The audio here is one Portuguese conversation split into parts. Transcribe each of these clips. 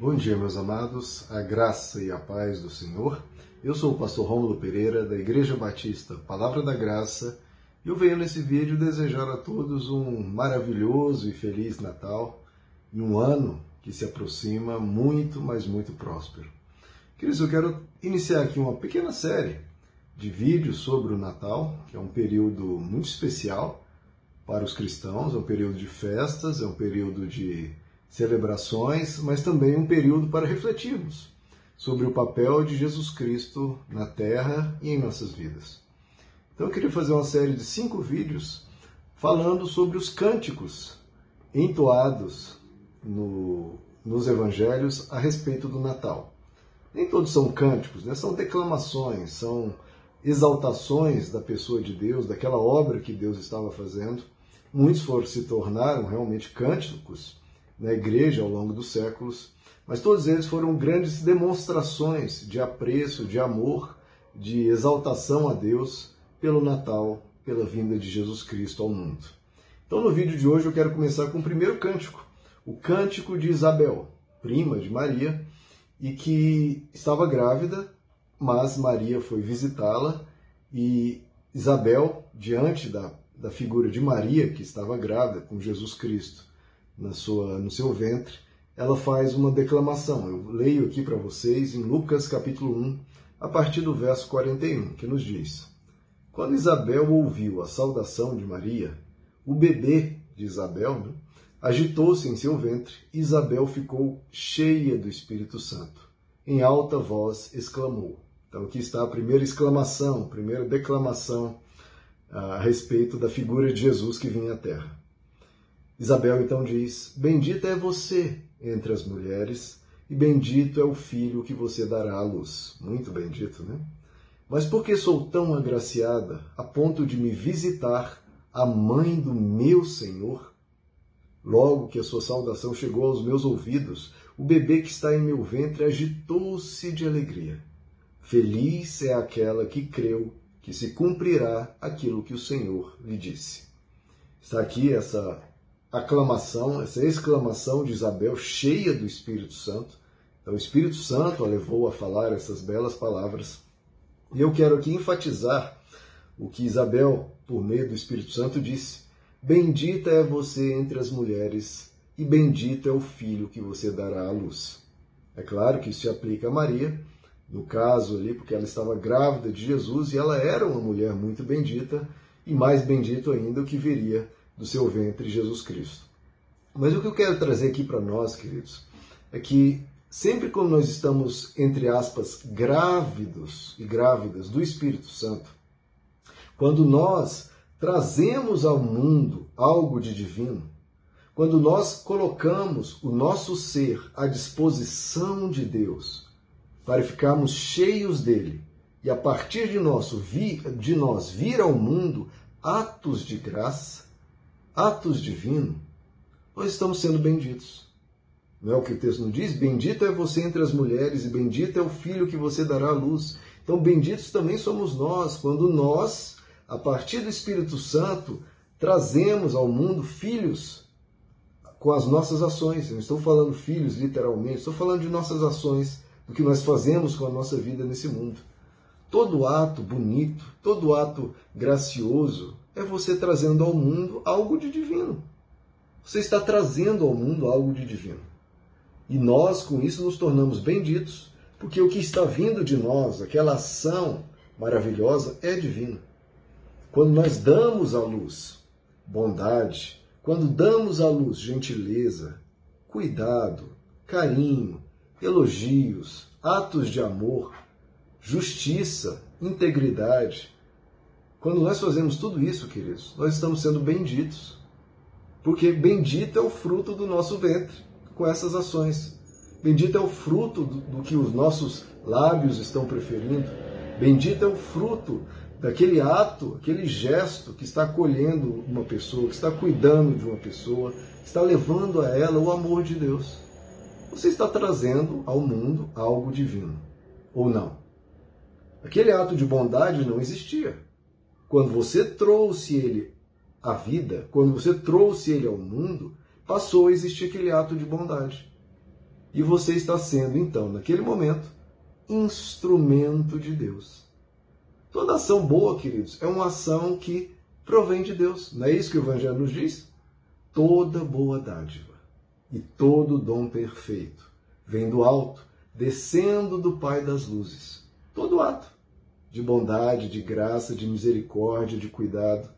Bom dia, meus amados, a graça e a paz do Senhor. Eu sou o pastor Rômulo Pereira, da Igreja Batista Palavra da Graça, e eu venho nesse vídeo desejar a todos um maravilhoso e feliz Natal e um ano que se aproxima muito, mas muito próspero. Queridos, eu quero iniciar aqui uma pequena série de vídeos sobre o Natal, que é um período muito especial para os cristãos, é um período de festas, é um período de celebrações, mas também um período para refletirmos sobre o papel de Jesus Cristo na Terra e em nossas vidas. Então eu queria fazer uma série de cinco vídeos falando sobre os cânticos entoados no, nos evangelhos a respeito do Natal. Nem todos são cânticos, né? são declamações, são exaltações da pessoa de Deus, daquela obra que Deus estava fazendo. Muitos foram, se tornaram realmente cânticos na igreja ao longo dos séculos, mas todos eles foram grandes demonstrações de apreço, de amor, de exaltação a Deus pelo Natal, pela vinda de Jesus Cristo ao mundo. Então, no vídeo de hoje, eu quero começar com o primeiro cântico, o cântico de Isabel, prima de Maria, e que estava grávida, mas Maria foi visitá-la e Isabel, diante da, da figura de Maria, que estava grávida com Jesus Cristo na sua, no seu ventre, ela faz uma declamação. Eu leio aqui para vocês em Lucas capítulo 1, a partir do verso 41, que nos diz: Quando Isabel ouviu a saudação de Maria, o bebê de Isabel né, agitou-se em seu ventre e Isabel ficou cheia do Espírito Santo. Em alta voz exclamou. Então aqui está a primeira exclamação, a primeira declamação a respeito da figura de Jesus que vinha à terra. Isabel então diz: Bendita é você entre as mulheres, e bendito é o filho que você dará à luz. Muito bendito, né? Mas por que sou tão agraciada a ponto de me visitar a mãe do meu Senhor? Logo que a sua saudação chegou aos meus ouvidos, o bebê que está em meu ventre agitou-se de alegria. Feliz é aquela que creu que se cumprirá aquilo que o Senhor lhe disse. Está aqui essa aclamação, essa exclamação de Isabel, cheia do Espírito Santo. Então, o Espírito Santo a levou a falar essas belas palavras. E eu quero aqui enfatizar o que Isabel, por meio do Espírito Santo, disse: Bendita é você entre as mulheres, e bendito é o filho que você dará à luz. É claro que isso se aplica a Maria, no caso ali, porque ela estava grávida de Jesus e ela era uma mulher muito bendita, e mais bendito ainda o que viria do seu ventre, Jesus Cristo. Mas o que eu quero trazer aqui para nós, queridos, é que sempre quando nós estamos, entre aspas, grávidos e grávidas do Espírito Santo, quando nós trazemos ao mundo algo de divino, quando nós colocamos o nosso ser à disposição de Deus para ficarmos cheios dele e a partir de, nosso, de nós vir ao mundo atos de graça, atos divinos, nós estamos sendo benditos. Não é o que o texto não diz? Bendito é você entre as mulheres e bendito é o filho que você dará à luz. Então, benditos também somos nós, quando nós, a partir do Espírito Santo, trazemos ao mundo filhos com as nossas ações. Eu não estou falando filhos literalmente, estou falando de nossas ações, do que nós fazemos com a nossa vida nesse mundo. Todo ato bonito, todo ato gracioso, é você trazendo ao mundo algo de divino. Você está trazendo ao mundo algo de divino. E nós, com isso, nos tornamos benditos, porque o que está vindo de nós, aquela ação maravilhosa, é divina. Quando nós damos à luz bondade, quando damos à luz gentileza, cuidado, carinho, elogios, atos de amor, justiça, integridade, quando nós fazemos tudo isso, queridos, nós estamos sendo benditos. Porque bendito é o fruto do nosso ventre com essas ações. Bendito é o fruto do, do que os nossos lábios estão preferindo. Bendito é o fruto daquele ato, aquele gesto que está acolhendo uma pessoa, que está cuidando de uma pessoa, está levando a ela o amor de Deus. Você está trazendo ao mundo algo divino, ou não? Aquele ato de bondade não existia. Quando você trouxe ele à vida, quando você trouxe ele ao mundo, passou a existir aquele ato de bondade. E você está sendo, então, naquele momento, instrumento de Deus. Toda ação boa, queridos, é uma ação que provém de Deus. Não é isso que o Evangelho nos diz? Toda boa dádiva e todo dom perfeito vem do alto, descendo do Pai das luzes. Todo ato de bondade, de graça, de misericórdia, de cuidado.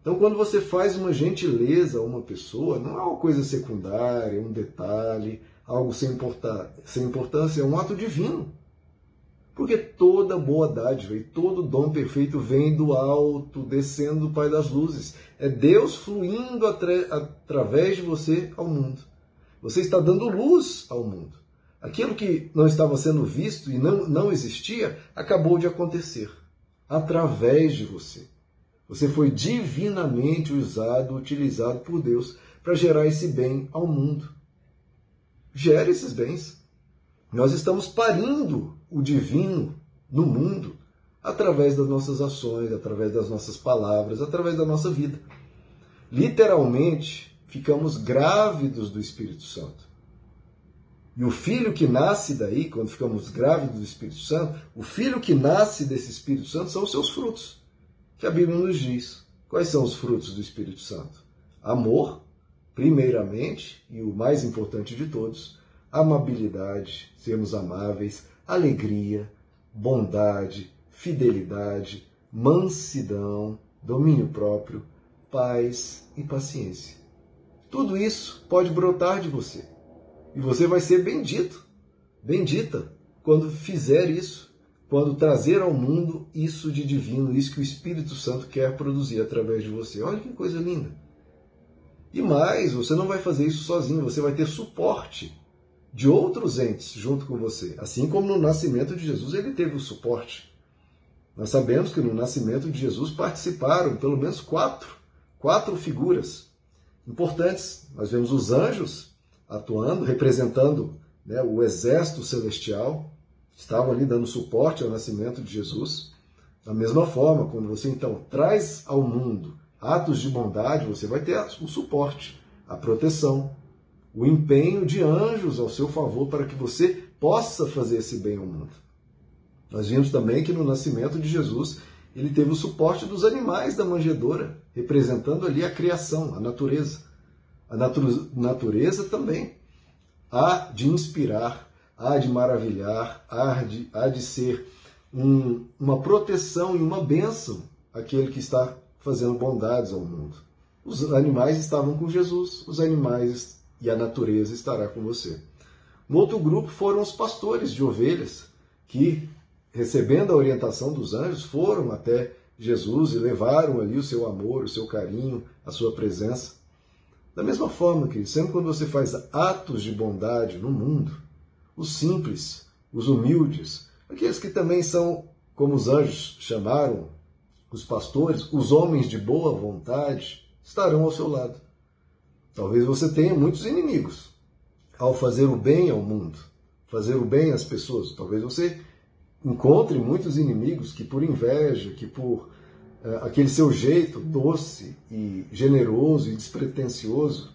Então, quando você faz uma gentileza a uma pessoa, não é uma coisa secundária, um detalhe, algo sem, importar, sem importância, é um ato divino. Porque toda boa dádiva e todo dom perfeito vem do alto, descendo do Pai das luzes. É Deus fluindo atra através de você ao mundo. Você está dando luz ao mundo. Aquilo que não estava sendo visto e não, não existia acabou de acontecer através de você. Você foi divinamente usado, utilizado por Deus para gerar esse bem ao mundo. Gere esses bens. Nós estamos parindo o divino no mundo através das nossas ações, através das nossas palavras, através da nossa vida. Literalmente, ficamos grávidos do Espírito Santo. E o filho que nasce daí, quando ficamos grávidos do Espírito Santo, o filho que nasce desse Espírito Santo são os seus frutos, que a Bíblia nos diz. Quais são os frutos do Espírito Santo? Amor, primeiramente, e o mais importante de todos, amabilidade, sermos amáveis, alegria, bondade, fidelidade, mansidão, domínio próprio, paz e paciência. Tudo isso pode brotar de você. E você vai ser bendito, bendita, quando fizer isso, quando trazer ao mundo isso de divino, isso que o Espírito Santo quer produzir através de você. Olha que coisa linda. E mais, você não vai fazer isso sozinho, você vai ter suporte de outros entes junto com você. Assim como no nascimento de Jesus ele teve o suporte. Nós sabemos que no nascimento de Jesus participaram pelo menos quatro, quatro figuras importantes. Nós vemos os anjos atuando, representando né, o exército celestial, estavam ali dando suporte ao nascimento de Jesus. Da mesma forma, quando você então traz ao mundo atos de bondade, você vai ter o suporte, a proteção, o empenho de anjos ao seu favor para que você possa fazer esse bem ao mundo. Nós vimos também que no nascimento de Jesus ele teve o suporte dos animais da manjedoura, representando ali a criação, a natureza. A natureza também há de inspirar, há de maravilhar, há de, há de ser um, uma proteção e uma bênção aquele que está fazendo bondades ao mundo. Os animais estavam com Jesus, os animais e a natureza estará com você. Um outro grupo foram os pastores de ovelhas, que, recebendo a orientação dos anjos, foram até Jesus e levaram ali o seu amor, o seu carinho, a sua presença. Da mesma forma que, sempre quando você faz atos de bondade no mundo, os simples, os humildes, aqueles que também são, como os anjos chamaram, os pastores, os homens de boa vontade, estarão ao seu lado. Talvez você tenha muitos inimigos ao fazer o bem ao mundo, fazer o bem às pessoas. Talvez você encontre muitos inimigos que, por inveja, que por aquele seu jeito doce e generoso e despretensioso,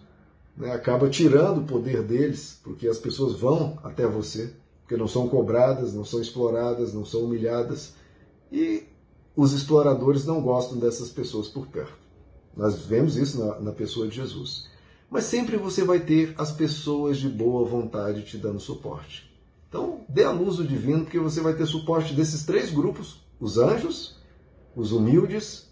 né, acaba tirando o poder deles, porque as pessoas vão até você, porque não são cobradas, não são exploradas, não são humilhadas. E os exploradores não gostam dessas pessoas por perto. Nós vemos isso na, na pessoa de Jesus mas sempre você vai ter as pessoas de boa vontade te dando suporte. Então, dê a luz do divino, porque você vai ter suporte desses três grupos: os anjos, os humildes,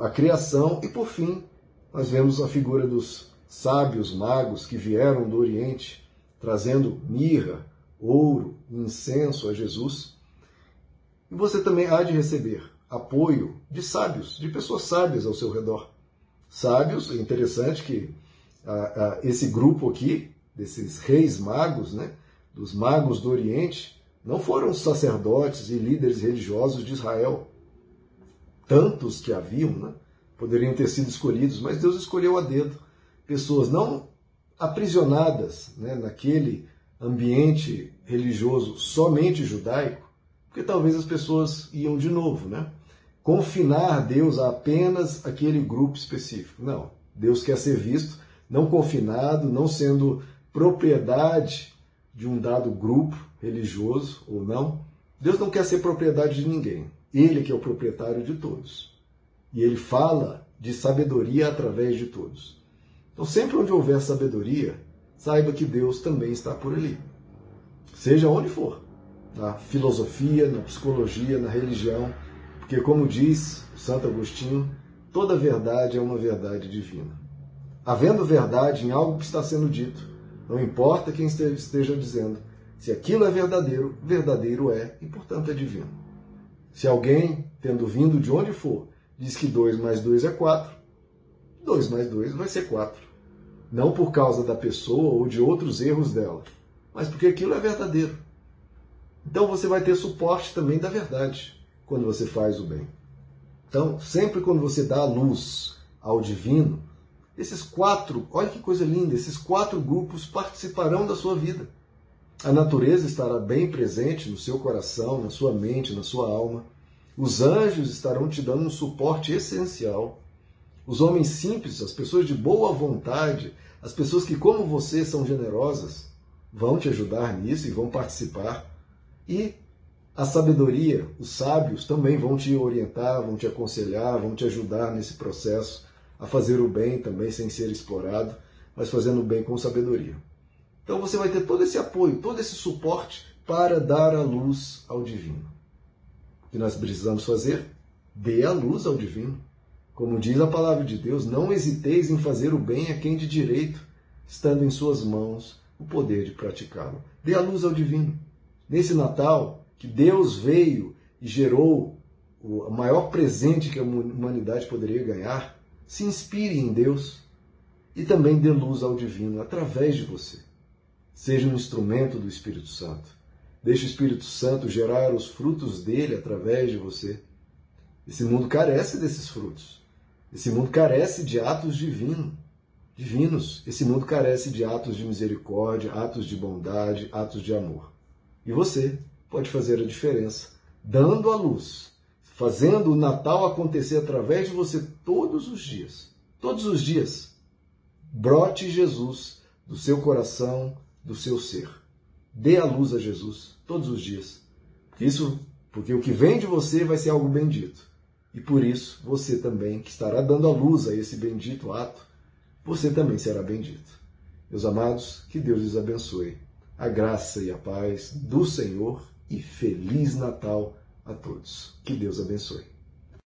a criação e, por fim, nós vemos a figura dos sábios magos que vieram do Oriente trazendo mirra, ouro, incenso a Jesus. E você também há de receber apoio de sábios, de pessoas sábias ao seu redor. Sábios, é interessante que esse grupo aqui, desses reis magos, né, dos magos do Oriente, não foram sacerdotes e líderes religiosos de Israel. Tantos que haviam, né, poderiam ter sido escolhidos, mas Deus escolheu a dedo pessoas não aprisionadas né, naquele ambiente religioso somente judaico, porque talvez as pessoas iam de novo, né? Confinar Deus a apenas aquele grupo específico. Não. Deus quer ser visto não confinado, não sendo propriedade de um dado grupo religioso ou não. Deus não quer ser propriedade de ninguém. Ele que é o proprietário de todos. E ele fala de sabedoria através de todos. Então, sempre onde houver sabedoria, saiba que Deus também está por ali. Seja onde for, na filosofia, na psicologia, na religião, porque, como diz Santo Agostinho, toda verdade é uma verdade divina. Havendo verdade em algo que está sendo dito, não importa quem esteja dizendo, se aquilo é verdadeiro, verdadeiro é e, portanto, é divino. Se alguém, tendo vindo de onde for, diz que 2 mais 2 é 4, 2 mais 2 vai ser 4. Não por causa da pessoa ou de outros erros dela, mas porque aquilo é verdadeiro. Então você vai ter suporte também da verdade quando você faz o bem. Então, sempre quando você dá a luz ao divino, esses quatro, olha que coisa linda, esses quatro grupos participarão da sua vida. A natureza estará bem presente no seu coração, na sua mente, na sua alma. Os anjos estarão te dando um suporte essencial. Os homens simples, as pessoas de boa vontade, as pessoas que, como você, são generosas, vão te ajudar nisso e vão participar. E a sabedoria, os sábios também vão te orientar, vão te aconselhar, vão te ajudar nesse processo a fazer o bem também sem ser explorado, mas fazendo o bem com sabedoria. Então você vai ter todo esse apoio, todo esse suporte para dar a luz ao divino. O que nós precisamos fazer? Dê a luz ao divino. Como diz a palavra de Deus, não hesiteis em fazer o bem a quem de direito, estando em suas mãos o poder de praticá-lo. Dê a luz ao divino. Nesse Natal, que Deus veio e gerou o maior presente que a humanidade poderia ganhar, se inspire em Deus e também dê luz ao divino através de você. Seja um instrumento do Espírito Santo. Deixe o Espírito Santo gerar os frutos dele através de você. Esse mundo carece desses frutos. Esse mundo carece de atos divinos. Divinos. Esse mundo carece de atos de misericórdia, atos de bondade, atos de amor. E você pode fazer a diferença, dando a luz, fazendo o Natal acontecer através de você todos os dias. Todos os dias. Brote Jesus do seu coração, do seu ser. Dê a luz a Jesus todos os dias. Isso porque o que vem de você vai ser algo bendito. E por isso, você também, que estará dando a luz a esse bendito ato, você também será bendito. Meus amados, que Deus lhes abençoe. A graça e a paz do Senhor e Feliz Natal a todos. Que Deus abençoe.